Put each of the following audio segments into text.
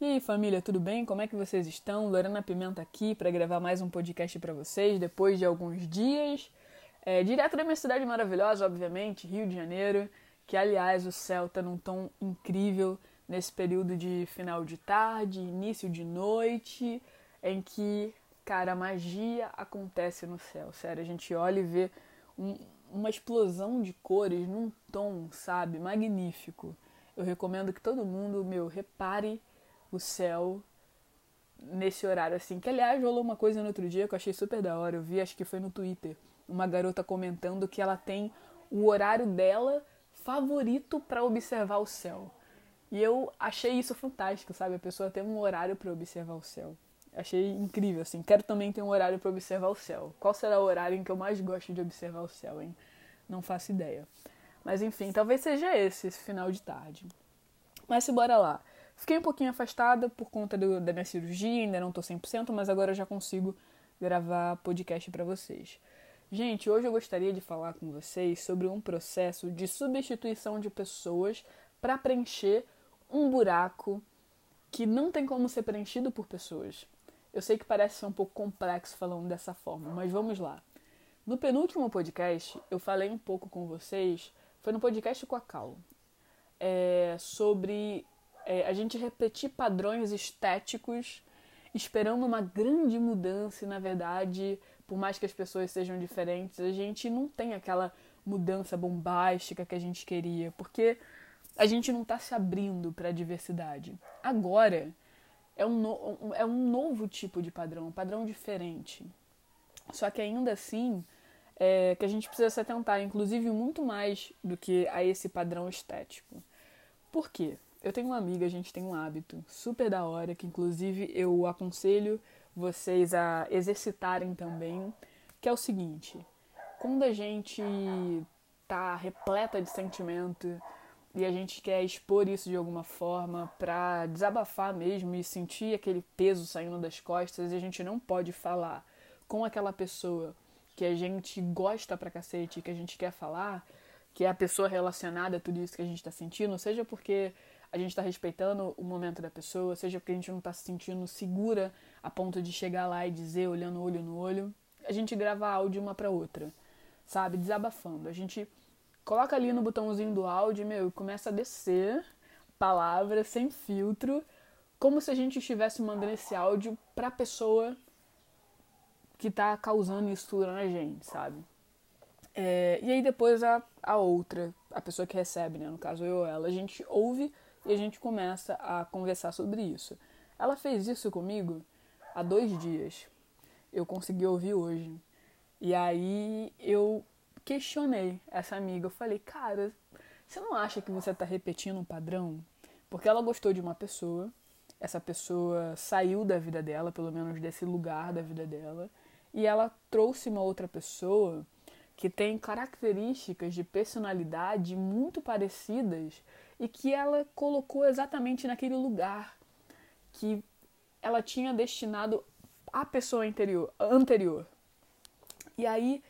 E aí, família, tudo bem? Como é que vocês estão? Lorena Pimenta aqui para gravar mais um podcast para vocês depois de alguns dias. É, direto da minha cidade maravilhosa, obviamente, Rio de Janeiro, que aliás o céu tá num tom incrível nesse período de final de tarde, início de noite, em que, cara, a magia acontece no céu. Sério, a gente olha e vê um, uma explosão de cores num tom, sabe, magnífico. Eu recomendo que todo mundo, meu, repare o céu nesse horário assim. Que aliás rolou uma coisa no outro dia que eu achei super da hora. Eu vi, acho que foi no Twitter, uma garota comentando que ela tem o horário dela favorito para observar o céu. E eu achei isso fantástico, sabe? A pessoa tem um horário para observar o céu. Achei incrível, assim. Quero também ter um horário para observar o céu. Qual será o horário em que eu mais gosto de observar o céu, hein? Não faço ideia. Mas enfim, talvez seja esse, esse final de tarde. Mas se bora lá. Fiquei um pouquinho afastada por conta do, da minha cirurgia, ainda não tô 100%, mas agora eu já consigo gravar podcast para vocês. Gente, hoje eu gostaria de falar com vocês sobre um processo de substituição de pessoas para preencher um buraco que não tem como ser preenchido por pessoas. Eu sei que parece ser um pouco complexo falando dessa forma, mas vamos lá. No penúltimo podcast, eu falei um pouco com vocês, foi no podcast com a Cal, é, sobre é, a gente repetir padrões estéticos esperando uma grande mudança e, na verdade, por mais que as pessoas sejam diferentes, a gente não tem aquela mudança bombástica que a gente queria, porque a gente não está se abrindo para a diversidade. Agora é um, no, é um novo tipo de padrão, um padrão diferente. Só que ainda assim é, que a gente precisa se atentar, inclusive muito mais do que a esse padrão estético. Por quê? Eu tenho uma amiga, a gente tem um hábito super da hora, que inclusive eu aconselho vocês a exercitarem também, que é o seguinte: quando a gente tá repleta de sentimento e a gente quer expor isso de alguma forma para desabafar mesmo e sentir aquele peso saindo das costas, e a gente não pode falar com aquela pessoa que a gente gosta pra cacete, que a gente quer falar, que é a pessoa relacionada a tudo isso que a gente tá sentindo, seja porque a gente está respeitando o momento da pessoa, seja porque a gente não está se sentindo segura a ponto de chegar lá e dizer, olhando olho no olho, a gente grava áudio uma para outra, sabe? Desabafando. A gente coloca ali no botãozinho do áudio, meu, e começa a descer palavras sem filtro, como se a gente estivesse mandando esse áudio pra pessoa que tá causando isso tudo na gente, sabe? É, e aí depois a, a outra, a pessoa que recebe, né? No caso eu ou ela, a gente ouve e a gente começa a conversar sobre isso. Ela fez isso comigo há dois dias. Eu consegui ouvir hoje. E aí eu questionei essa amiga. Eu falei, cara, você não acha que você está repetindo um padrão? Porque ela gostou de uma pessoa, essa pessoa saiu da vida dela, pelo menos desse lugar da vida dela, e ela trouxe uma outra pessoa que tem características de personalidade muito parecidas e que ela colocou exatamente naquele lugar que ela tinha destinado à pessoa anterior. anterior. E aí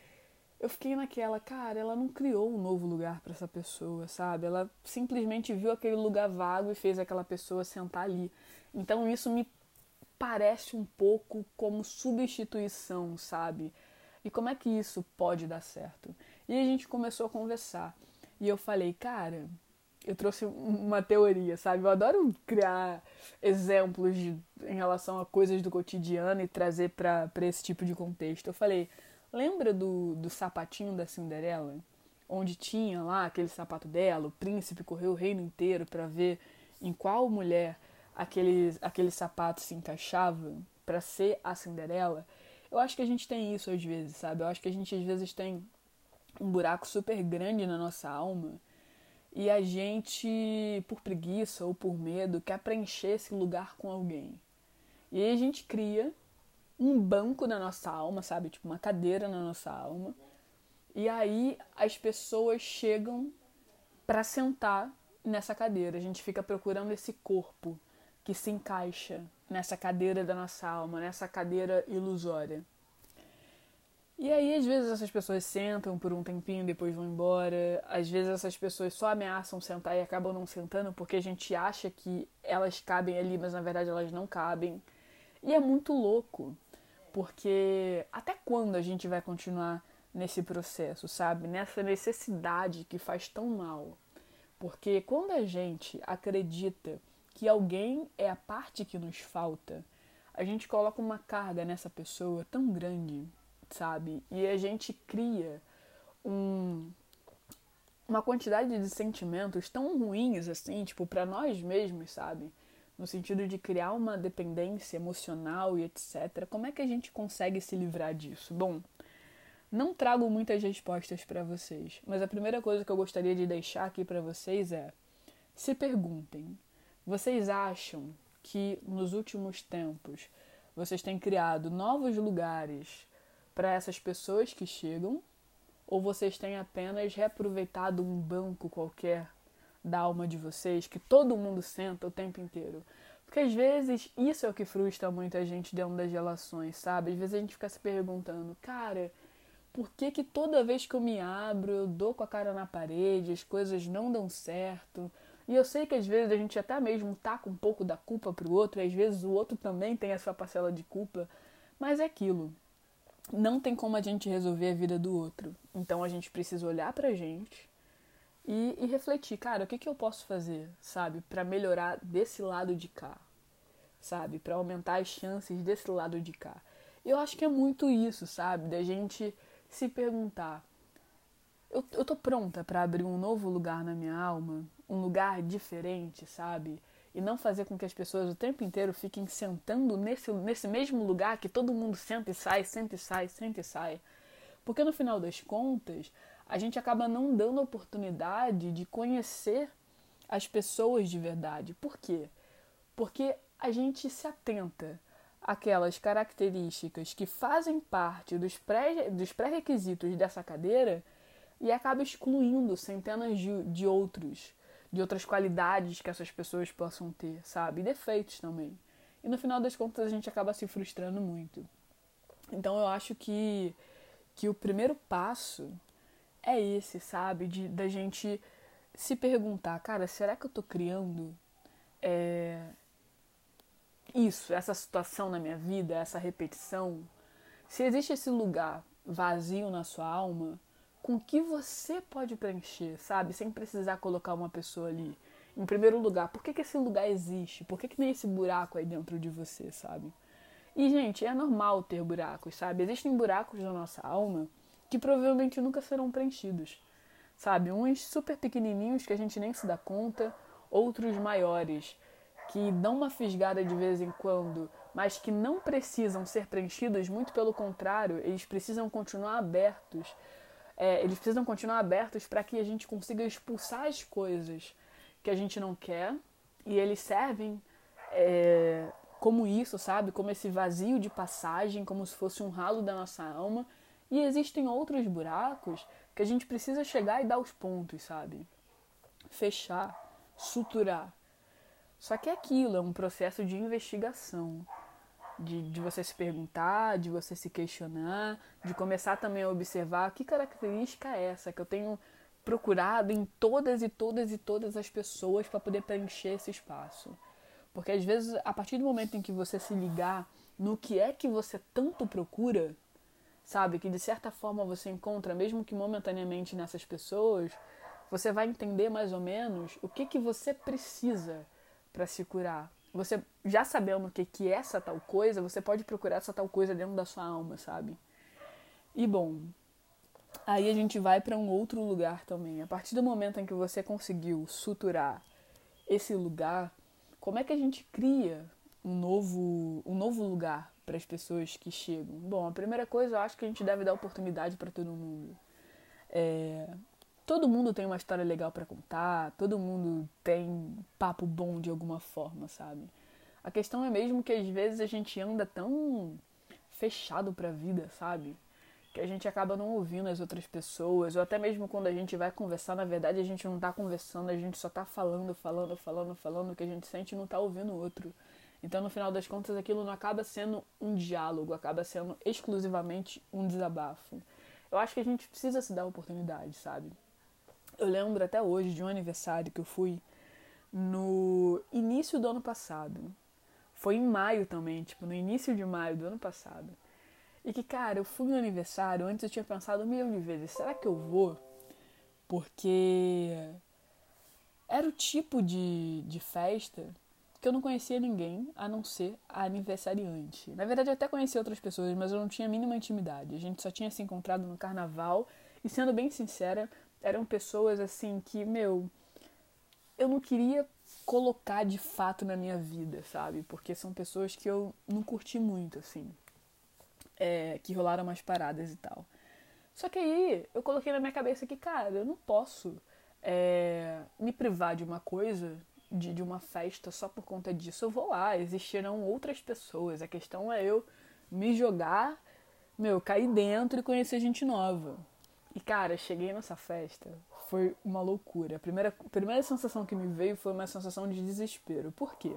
eu fiquei naquela, cara, ela não criou um novo lugar para essa pessoa, sabe? Ela simplesmente viu aquele lugar vago e fez aquela pessoa sentar ali. Então isso me parece um pouco como substituição, sabe? E como é que isso pode dar certo? E a gente começou a conversar. E eu falei, cara, eu trouxe uma teoria, sabe? Eu adoro criar exemplos de, em relação a coisas do cotidiano e trazer para esse tipo de contexto. Eu falei, lembra do, do sapatinho da Cinderela? Onde tinha lá aquele sapato dela, o príncipe correu o reino inteiro para ver em qual mulher aquele, aquele sapato se encaixava para ser a Cinderela. Eu acho que a gente tem isso às vezes, sabe? Eu acho que a gente às vezes tem um buraco super grande na nossa alma e a gente, por preguiça ou por medo, quer preencher esse lugar com alguém. E aí a gente cria um banco na nossa alma, sabe? Tipo uma cadeira na nossa alma. E aí as pessoas chegam para sentar nessa cadeira. A gente fica procurando esse corpo que se encaixa nessa cadeira da nossa alma, nessa cadeira ilusória. E aí, às vezes, essas pessoas sentam por um tempinho, depois vão embora. Às vezes, essas pessoas só ameaçam sentar e acabam não sentando porque a gente acha que elas cabem ali, mas na verdade elas não cabem. E é muito louco, porque até quando a gente vai continuar nesse processo, sabe? Nessa necessidade que faz tão mal. Porque quando a gente acredita que alguém é a parte que nos falta, a gente coloca uma carga nessa pessoa tão grande, sabe? E a gente cria um, uma quantidade de sentimentos tão ruins assim, tipo, para nós mesmos, sabe? No sentido de criar uma dependência emocional e etc. Como é que a gente consegue se livrar disso? Bom, não trago muitas respostas para vocês, mas a primeira coisa que eu gostaria de deixar aqui para vocês é: se perguntem, vocês acham que nos últimos tempos vocês têm criado novos lugares para essas pessoas que chegam? Ou vocês têm apenas reaproveitado um banco qualquer da alma de vocês que todo mundo senta o tempo inteiro? Porque às vezes isso é o que frustra muita gente dentro das relações, sabe? Às vezes a gente fica se perguntando, cara, por que, que toda vez que eu me abro, eu dou com a cara na parede, as coisas não dão certo? E eu sei que às vezes a gente até mesmo taca um pouco da culpa pro outro, e às vezes o outro também tem a sua parcela de culpa, mas é aquilo. Não tem como a gente resolver a vida do outro. Então a gente precisa olhar pra gente e, e refletir, cara, o que, que eu posso fazer, sabe, para melhorar desse lado de cá, sabe, para aumentar as chances desse lado de cá. Eu acho que é muito isso, sabe, da gente se perguntar: eu, eu tô pronta para abrir um novo lugar na minha alma? Um lugar diferente, sabe? E não fazer com que as pessoas o tempo inteiro fiquem sentando nesse, nesse mesmo lugar que todo mundo senta e sai, senta e sai, senta e sai. Porque no final das contas, a gente acaba não dando oportunidade de conhecer as pessoas de verdade. Por quê? Porque a gente se atenta aquelas características que fazem parte dos, pré, dos pré-requisitos dessa cadeira e acaba excluindo centenas de, de outros, de outras qualidades que essas pessoas possam ter, sabe? E defeitos também. E no final das contas a gente acaba se frustrando muito. Então eu acho que, que o primeiro passo é esse, sabe? De, da gente se perguntar, cara, será que eu tô criando é, isso, essa situação na minha vida, essa repetição, se existe esse lugar vazio na sua alma, com que você pode preencher, sabe? Sem precisar colocar uma pessoa ali. Em primeiro lugar, por que, que esse lugar existe? Por que, que tem esse buraco aí dentro de você, sabe? E, gente, é normal ter buracos, sabe? Existem buracos na nossa alma que provavelmente nunca serão preenchidos, sabe? Uns super pequenininhos que a gente nem se dá conta, outros maiores que dão uma fisgada de vez em quando, mas que não precisam ser preenchidos, muito pelo contrário, eles precisam continuar abertos. É, eles precisam continuar abertos para que a gente consiga expulsar as coisas que a gente não quer e eles servem é, como isso, sabe? Como esse vazio de passagem, como se fosse um ralo da nossa alma. E existem outros buracos que a gente precisa chegar e dar os pontos, sabe? Fechar, suturar. Só que é aquilo, é um processo de investigação. De, de você se perguntar, de você se questionar, de começar também a observar que característica é essa que eu tenho procurado em todas e todas e todas as pessoas para poder preencher esse espaço. Porque às vezes, a partir do momento em que você se ligar no que é que você tanto procura, sabe, que de certa forma você encontra, mesmo que momentaneamente nessas pessoas, você vai entender mais ou menos o que que você precisa para se curar. Você já sabendo o que, que é essa tal coisa, você pode procurar essa tal coisa dentro da sua alma, sabe? E bom, aí a gente vai para um outro lugar também. A partir do momento em que você conseguiu suturar esse lugar, como é que a gente cria um novo, um novo lugar para as pessoas que chegam? Bom, a primeira coisa, eu acho que a gente deve dar oportunidade para todo mundo. É, todo mundo tem uma história legal para contar, todo mundo tem papo bom de alguma forma, sabe? A questão é mesmo que às vezes a gente anda tão fechado para a vida, sabe? Que a gente acaba não ouvindo as outras pessoas, ou até mesmo quando a gente vai conversar, na verdade a gente não tá conversando, a gente só tá falando, falando, falando, falando o que a gente sente e não tá ouvindo o outro. Então, no final das contas, aquilo não acaba sendo um diálogo, acaba sendo exclusivamente um desabafo. Eu acho que a gente precisa se dar oportunidade, sabe? Eu lembro até hoje de um aniversário que eu fui no início do ano passado. Foi em maio também, tipo, no início de maio do ano passado. E que, cara, eu fui no aniversário, antes eu tinha pensado um milhão de vezes, será que eu vou? Porque era o tipo de, de festa que eu não conhecia ninguém a não ser a aniversariante. Na verdade, eu até conhecia outras pessoas, mas eu não tinha a mínima intimidade. A gente só tinha se encontrado no carnaval e, sendo bem sincera, eram pessoas assim que, meu, eu não queria colocar de fato na minha vida, sabe? Porque são pessoas que eu não curti muito, assim. É, que rolaram umas paradas e tal. Só que aí eu coloquei na minha cabeça que, cara, eu não posso é, me privar de uma coisa, de, de uma festa só por conta disso. Eu vou lá, existirão outras pessoas. A questão é eu me jogar, meu, cair dentro e conhecer gente nova. E cara, cheguei nessa festa, foi uma loucura. A primeira, a primeira sensação que me veio foi uma sensação de desespero. Por quê?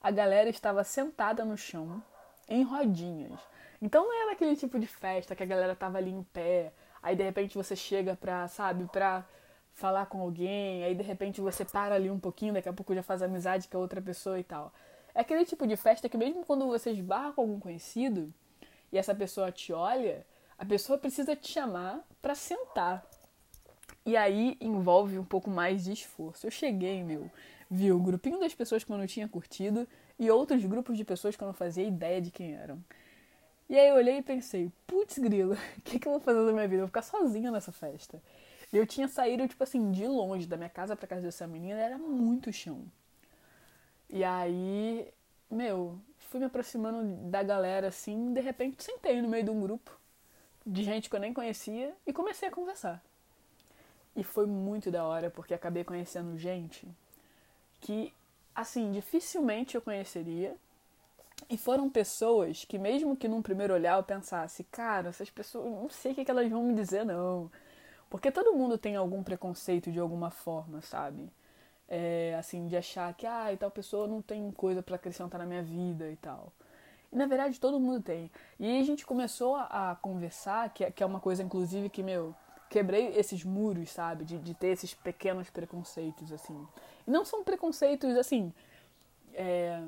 A galera estava sentada no chão, em rodinhas. Então não era aquele tipo de festa que a galera tava ali em pé, aí de repente você chega pra, sabe, pra falar com alguém, aí de repente você para ali um pouquinho, daqui a pouco já faz amizade com a outra pessoa e tal. É aquele tipo de festa que mesmo quando você esbarra com algum conhecido e essa pessoa te olha, a pessoa precisa te chamar para sentar. E aí envolve um pouco mais de esforço. Eu cheguei, meu, vi o grupinho das pessoas que eu não tinha curtido e outros grupos de pessoas que eu não fazia ideia de quem eram. E aí eu olhei e pensei, putz grilo, o que, que eu vou fazer da minha vida? Eu vou ficar sozinha nessa festa. E eu tinha saído, tipo assim, de longe, da minha casa pra casa dessa menina, era muito chão. E aí, meu, fui me aproximando da galera assim, de repente sentei no meio de um grupo de gente que eu nem conhecia e comecei a conversar. E foi muito da hora, porque acabei conhecendo gente que, assim, dificilmente eu conheceria. E foram pessoas que, mesmo que num primeiro olhar eu pensasse, cara, essas pessoas, não sei o que, elas vão me dizer, não. Porque todo mundo tem algum preconceito de alguma forma, sabe? É, assim, de achar que, ah, tal pessoa não tem coisa para acrescentar na minha vida e tal. E na verdade todo mundo tem. E a gente começou a, a conversar, que é, que é uma coisa, inclusive, que, meu, quebrei esses muros, sabe? De, de ter esses pequenos preconceitos, assim. E não são preconceitos, assim, é,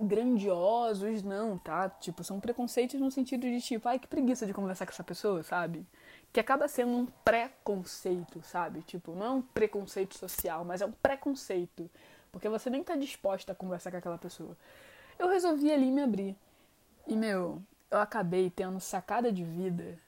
grandiosos, não, tá? Tipo, são preconceitos no sentido de, tipo, ai, que preguiça de conversar com essa pessoa, sabe? Que acaba sendo um preconceito, sabe? Tipo, não é um preconceito social, mas é um preconceito. Porque você nem tá disposta a conversar com aquela pessoa eu resolvi ali me abrir. E, meu, eu acabei tendo sacada de vida,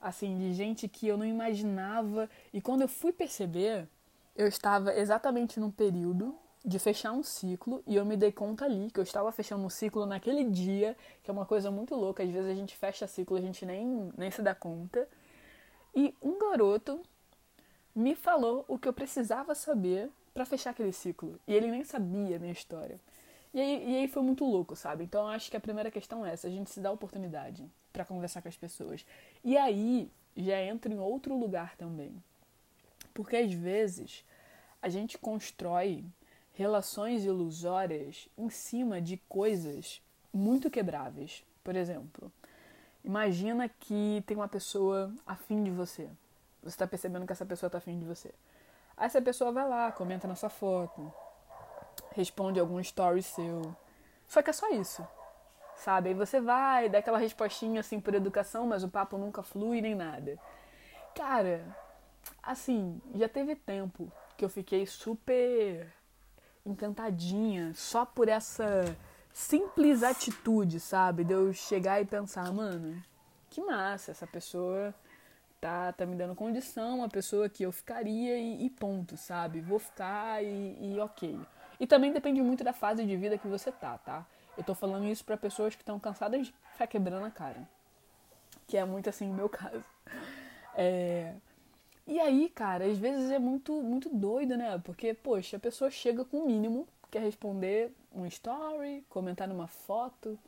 assim, de gente que eu não imaginava. E quando eu fui perceber, eu estava exatamente num período de fechar um ciclo e eu me dei conta ali que eu estava fechando um ciclo naquele dia, que é uma coisa muito louca. Às vezes a gente fecha ciclo, a gente nem, nem se dá conta. E um garoto me falou o que eu precisava saber para fechar aquele ciclo. E ele nem sabia a minha história. E aí, e aí foi muito louco, sabe? Então eu acho que a primeira questão é essa, a gente se dá oportunidade para conversar com as pessoas. E aí já entra em outro lugar também. Porque às vezes a gente constrói relações ilusórias em cima de coisas muito quebráveis. Por exemplo, imagina que tem uma pessoa afim de você. Você está percebendo que essa pessoa está afim de você. Aí essa pessoa vai lá, comenta na sua foto, responde algum story seu. Só que é só isso, sabe? Aí você vai, dá aquela respostinha assim por educação, mas o papo nunca flui nem nada. Cara, assim, já teve tempo que eu fiquei super encantadinha só por essa simples atitude, sabe? De eu chegar e pensar, mano, que massa, essa pessoa tá, tá me dando condição, uma pessoa que eu ficaria e, e ponto, sabe? Vou ficar e, e ok. E também depende muito da fase de vida que você tá, tá? Eu tô falando isso para pessoas que estão cansadas de ficar quebrando a cara. Que é muito assim o meu caso. É... E aí, cara, às vezes é muito, muito doido, né? Porque, poxa, a pessoa chega com o mínimo, quer responder um story, comentar numa foto,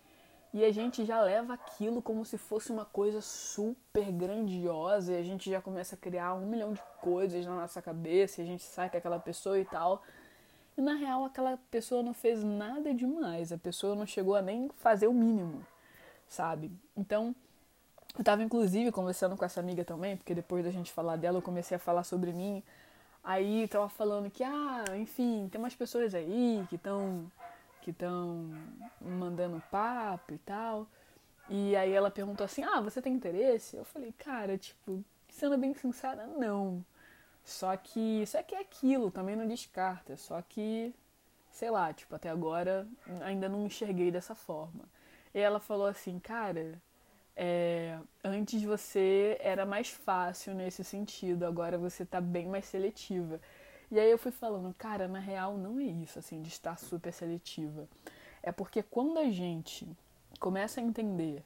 e a gente já leva aquilo como se fosse uma coisa super grandiosa, e a gente já começa a criar um milhão de coisas na nossa cabeça, e a gente sai com aquela pessoa e tal. E na real aquela pessoa não fez nada demais, a pessoa não chegou a nem fazer o mínimo, sabe? Então, eu tava inclusive conversando com essa amiga também, porque depois da gente falar dela eu comecei a falar sobre mim. Aí tava falando que, ah, enfim, tem umas pessoas aí que estão que estão mandando papo e tal. E aí ela perguntou assim: "Ah, você tem interesse?" Eu falei: "Cara, tipo, sendo bem sincera, não. Só que isso aqui é aquilo, também não descarta. Só que, sei lá, tipo, até agora ainda não enxerguei dessa forma. E ela falou assim, cara, é, antes você era mais fácil nesse sentido, agora você tá bem mais seletiva. E aí eu fui falando, cara, na real não é isso, assim, de estar super seletiva. É porque quando a gente começa a entender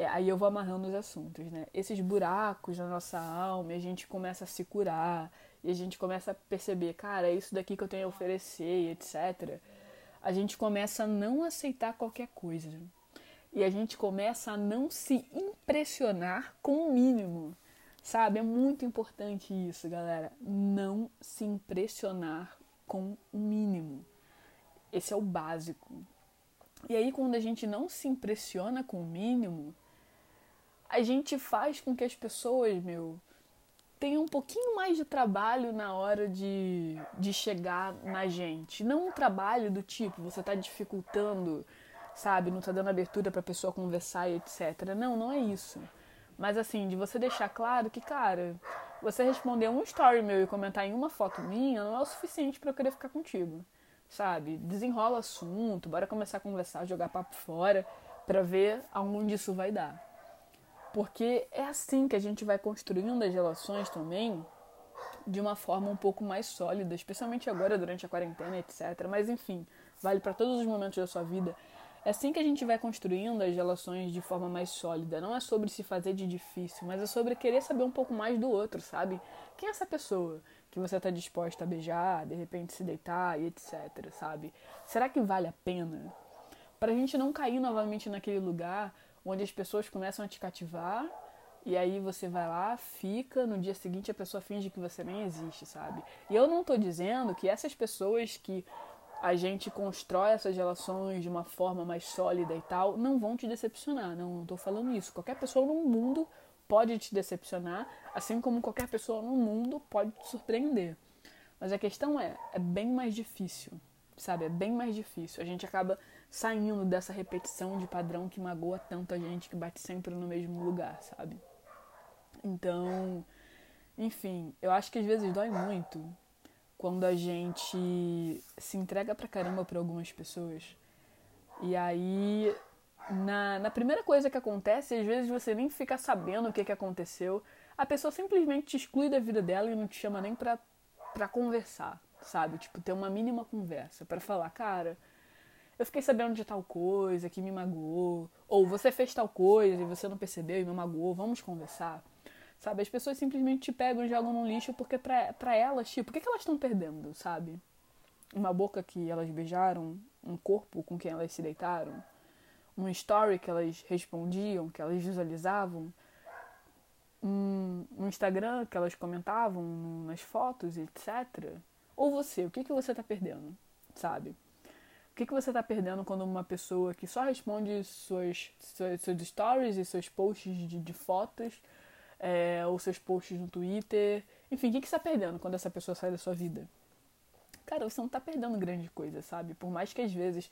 é, aí eu vou amarrando os assuntos, né? Esses buracos na nossa alma, a gente começa a se curar, e a gente começa a perceber, cara, é isso daqui que eu tenho a oferecer, etc. A gente começa a não aceitar qualquer coisa. E a gente começa a não se impressionar com o mínimo. Sabe? É muito importante isso, galera. Não se impressionar com o mínimo. Esse é o básico. E aí, quando a gente não se impressiona com o mínimo, a gente faz com que as pessoas, meu, tenham um pouquinho mais de trabalho na hora de, de chegar na gente. Não um trabalho do tipo, você está dificultando, sabe, não está dando abertura para a pessoa conversar e etc. Não, não é isso. Mas assim, de você deixar claro que, cara, você responder um story meu e comentar em uma foto minha não é o suficiente para eu querer ficar contigo. Sabe? Desenrola assunto, bora começar a conversar, jogar papo fora, para ver aonde isso vai dar. Porque é assim que a gente vai construindo as relações também de uma forma um pouco mais sólida, especialmente agora durante a quarentena, etc. Mas enfim, vale para todos os momentos da sua vida. É assim que a gente vai construindo as relações de forma mais sólida. Não é sobre se fazer de difícil, mas é sobre querer saber um pouco mais do outro, sabe? Quem é essa pessoa que você está disposta a beijar, de repente se deitar e etc, sabe? Será que vale a pena? Para a gente não cair novamente naquele lugar onde as pessoas começam a te cativar e aí você vai lá, fica, no dia seguinte a pessoa finge que você nem existe, sabe? E eu não tô dizendo que essas pessoas que a gente constrói essas relações de uma forma mais sólida e tal, não vão te decepcionar. Não, não tô falando isso. Qualquer pessoa no mundo pode te decepcionar, assim como qualquer pessoa no mundo pode te surpreender. Mas a questão é, é bem mais difícil, sabe? É bem mais difícil. A gente acaba saindo dessa repetição de padrão que magoa tanto a gente, que bate sempre no mesmo lugar, sabe? Então, enfim, eu acho que às vezes dói muito quando a gente se entrega pra caramba pra algumas pessoas. E aí, na, na primeira coisa que acontece, às vezes você nem fica sabendo o que, que aconteceu. A pessoa simplesmente te exclui da vida dela e não te chama nem pra, pra conversar, sabe? Tipo, ter uma mínima conversa. para falar, cara, eu fiquei sabendo de tal coisa que me magoou, ou você fez tal coisa e você não percebeu e me magoou, vamos conversar. Sabe, as pessoas simplesmente te pegam e jogam no lixo porque pra, pra elas, tipo, o que, que elas estão perdendo, sabe? Uma boca que elas beijaram, um corpo com quem elas se deitaram, um story que elas respondiam, que elas visualizavam, um, um Instagram que elas comentavam nas fotos, etc. Ou você, o que, que você tá perdendo, sabe? Que, que você está perdendo quando uma pessoa que só responde suas, suas, seus stories e seus posts de, de fotos, é, ou seus posts no Twitter, enfim, o que, que você está perdendo quando essa pessoa sai da sua vida? Cara, você não está perdendo grande coisa, sabe? Por mais que às vezes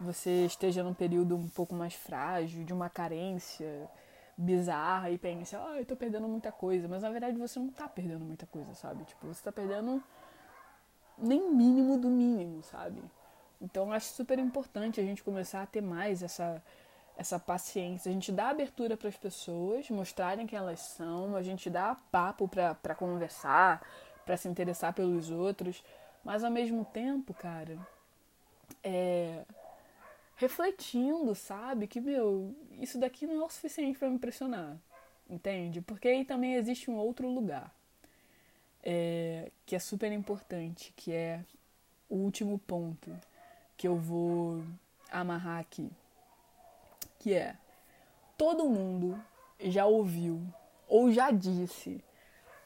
você esteja num período um pouco mais frágil, de uma carência bizarra e pense, ah, oh, eu tô perdendo muita coisa, mas na verdade você não tá perdendo muita coisa, sabe? Tipo, você tá perdendo nem mínimo do mínimo, sabe? Então acho super importante a gente começar a ter mais essa essa paciência, a gente dá abertura para as pessoas mostrarem quem elas são, a gente dá papo para conversar, para se interessar pelos outros, mas ao mesmo tempo, cara, é, refletindo, sabe, que meu, isso daqui não é o suficiente para me impressionar, entende? Porque aí também existe um outro lugar é, que é super importante, que é o último ponto que eu vou amarrar aqui, que é todo mundo já ouviu ou já disse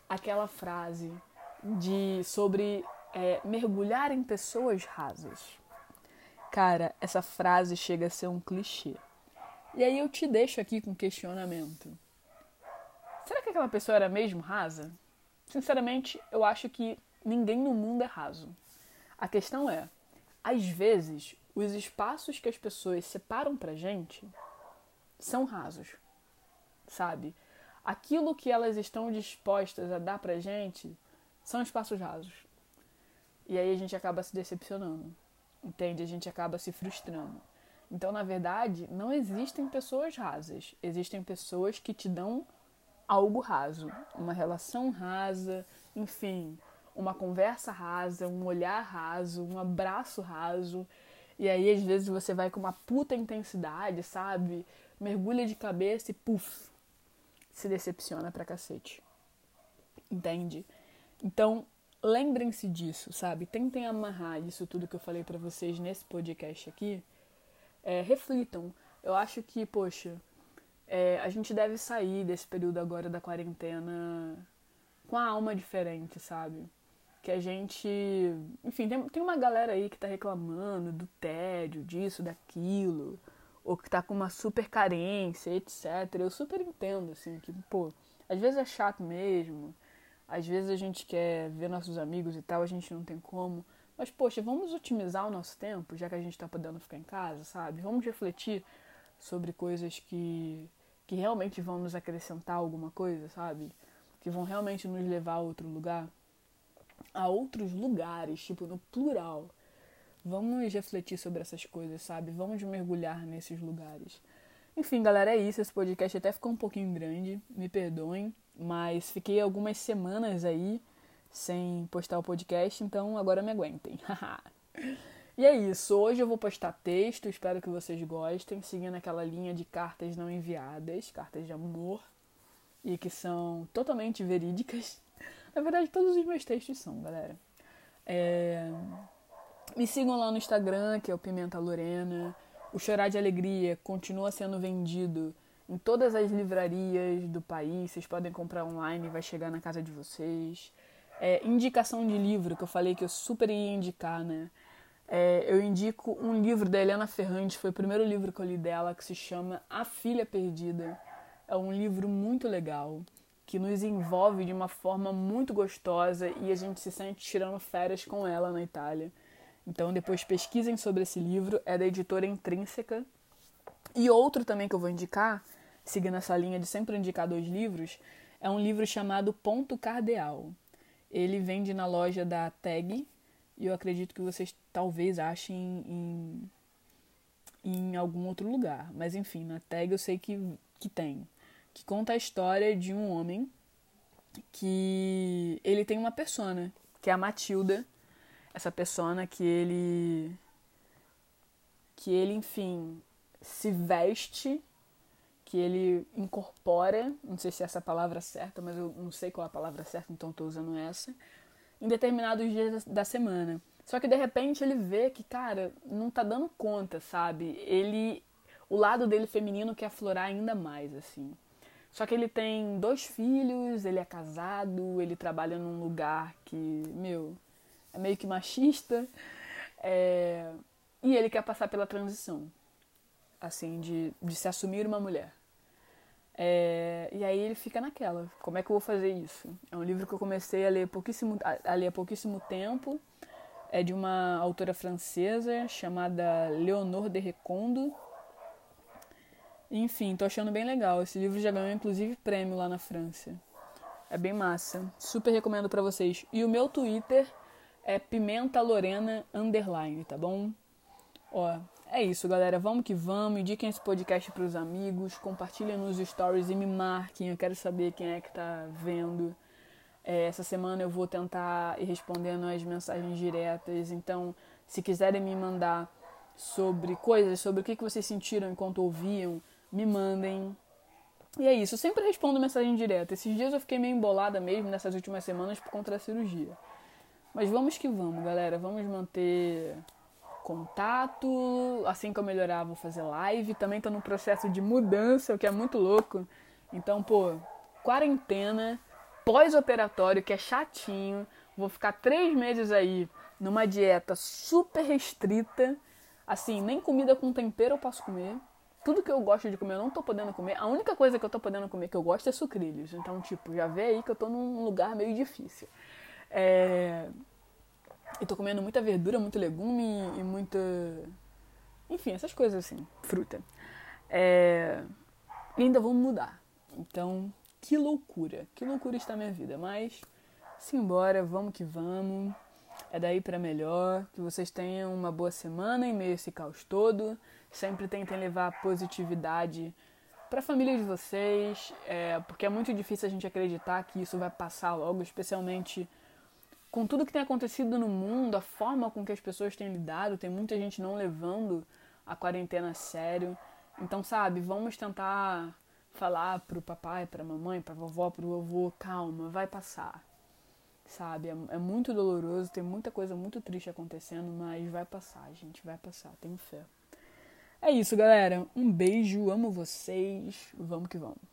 aquela frase de sobre é mergulhar em pessoas rasas. Cara, essa frase chega a ser um clichê. E aí eu te deixo aqui com questionamento. Será que aquela pessoa era mesmo rasa? Sinceramente, eu acho que ninguém no mundo é raso. A questão é, às vezes, os espaços que as pessoas separam pra gente são rasos, sabe? Aquilo que elas estão dispostas a dar pra gente são espaços rasos. E aí a gente acaba se decepcionando, entende? A gente acaba se frustrando. Então, na verdade, não existem pessoas rasas. Existem pessoas que te dão algo raso, uma relação rasa, enfim, uma conversa rasa, um olhar raso, um abraço raso. E aí, às vezes, você vai com uma puta intensidade, sabe? Mergulha de cabeça e puf, se decepciona pra cacete. Entende? Então, lembrem-se disso, sabe? Tentem amarrar isso tudo que eu falei para vocês nesse podcast aqui. É, reflitam. Eu acho que, poxa, é, a gente deve sair desse período agora da quarentena com a alma diferente, sabe? Que a gente. Enfim, tem, tem uma galera aí que tá reclamando do tédio, disso, daquilo, ou que tá com uma super carência, etc. Eu super entendo, assim, que, pô, às vezes é chato mesmo, às vezes a gente quer ver nossos amigos e tal, a gente não tem como. Mas, poxa, vamos otimizar o nosso tempo, já que a gente tá podendo ficar em casa, sabe? Vamos refletir sobre coisas que que realmente vão nos acrescentar alguma coisa, sabe? Que vão realmente nos levar a outro lugar, a outros lugares, tipo no plural. Vamos refletir sobre essas coisas, sabe? Vamos mergulhar nesses lugares. Enfim, galera, é isso. Esse podcast até ficou um pouquinho grande, me perdoem, mas fiquei algumas semanas aí sem postar o podcast, então agora me aguentem. E é isso. Hoje eu vou postar texto, espero que vocês gostem, seguindo aquela linha de cartas não enviadas, cartas de amor, e que são totalmente verídicas. Na verdade, todos os meus textos são, galera. É... Me sigam lá no Instagram, que é o Pimenta Lorena. O Chorar de Alegria continua sendo vendido em todas as livrarias do país. Vocês podem comprar online, vai chegar na casa de vocês. É, indicação de livro, que eu falei que eu super ia indicar, né? É, eu indico um livro da Helena Ferrante, foi o primeiro livro que eu li dela, que se chama A Filha Perdida. É um livro muito legal, que nos envolve de uma forma muito gostosa e a gente se sente tirando férias com ela na Itália. Então depois pesquisem sobre esse livro, é da editora Intrínseca. E outro também que eu vou indicar, seguindo essa linha de sempre indicar dois livros, é um livro chamado Ponto Cardeal. Ele vende na loja da Tag, e eu acredito que vocês talvez achem em, em algum outro lugar. Mas enfim, na tag eu sei que, que tem. Que conta a história de um homem que ele tem uma persona, que é a Matilda. Essa persona que ele. que ele, enfim, se veste, que ele incorpora, não sei se é essa a palavra certa, mas eu não sei qual é a palavra certa, então estou usando essa em determinados dias da semana. Só que de repente ele vê que, cara, não tá dando conta, sabe? Ele. O lado dele feminino quer aflorar ainda mais, assim. Só que ele tem dois filhos, ele é casado, ele trabalha num lugar que, meu, é meio que machista. É... E ele quer passar pela transição, assim, de, de se assumir uma mulher. É, e aí ele fica naquela, como é que eu vou fazer isso? É um livro que eu comecei a ler pouquíssimo, a, ler há pouquíssimo tempo, é de uma autora francesa chamada Leonor de Recondo. Enfim, tô achando bem legal. Esse livro já ganhou inclusive prêmio lá na França. É bem massa. Super recomendo para vocês. E o meu Twitter é Pimenta Lorena underline, tá bom? Ó, é isso, galera. Vamos que vamos. Indiquem esse podcast para os amigos. Compartilhem nos stories e me marquem. Eu quero saber quem é que tá vendo. É, essa semana eu vou tentar ir respondendo as mensagens diretas. Então, se quiserem me mandar sobre coisas, sobre o que, que vocês sentiram enquanto ouviam, me mandem. E é isso. Eu sempre respondo mensagem direta. Esses dias eu fiquei meio embolada mesmo nessas últimas semanas por conta da cirurgia. Mas vamos que vamos, galera. Vamos manter contato. Assim que eu melhorar, vou fazer live. Também tô no processo de mudança, o que é muito louco. Então, pô, quarentena, pós-operatório, que é chatinho. Vou ficar três meses aí numa dieta super restrita. Assim, nem comida com tempero eu posso comer. Tudo que eu gosto de comer eu não tô podendo comer. A única coisa que eu tô podendo comer que eu gosto é sucrilhos. Então, tipo, já vê aí que eu tô num lugar meio difícil. É... E tô comendo muita verdura, muito legume e muita. Enfim, essas coisas assim, fruta. É... E ainda vou mudar. Então, que loucura. Que loucura está a minha vida. Mas, simbora, vamos que vamos. É daí para melhor. Que vocês tenham uma boa semana em meio a esse caos todo. Sempre tentem levar positividade para a família de vocês, é, porque é muito difícil a gente acreditar que isso vai passar logo, especialmente com tudo que tem acontecido no mundo, a forma com que as pessoas têm lidado, tem muita gente não levando a quarentena a sério. Então, sabe, vamos tentar falar pro papai, pra mamãe, pra vovó, pro vovô, calma, vai passar. Sabe, é, é muito doloroso, tem muita coisa muito triste acontecendo, mas vai passar, gente, vai passar, tenho fé. É isso, galera. Um beijo, amo vocês. Vamos que vamos.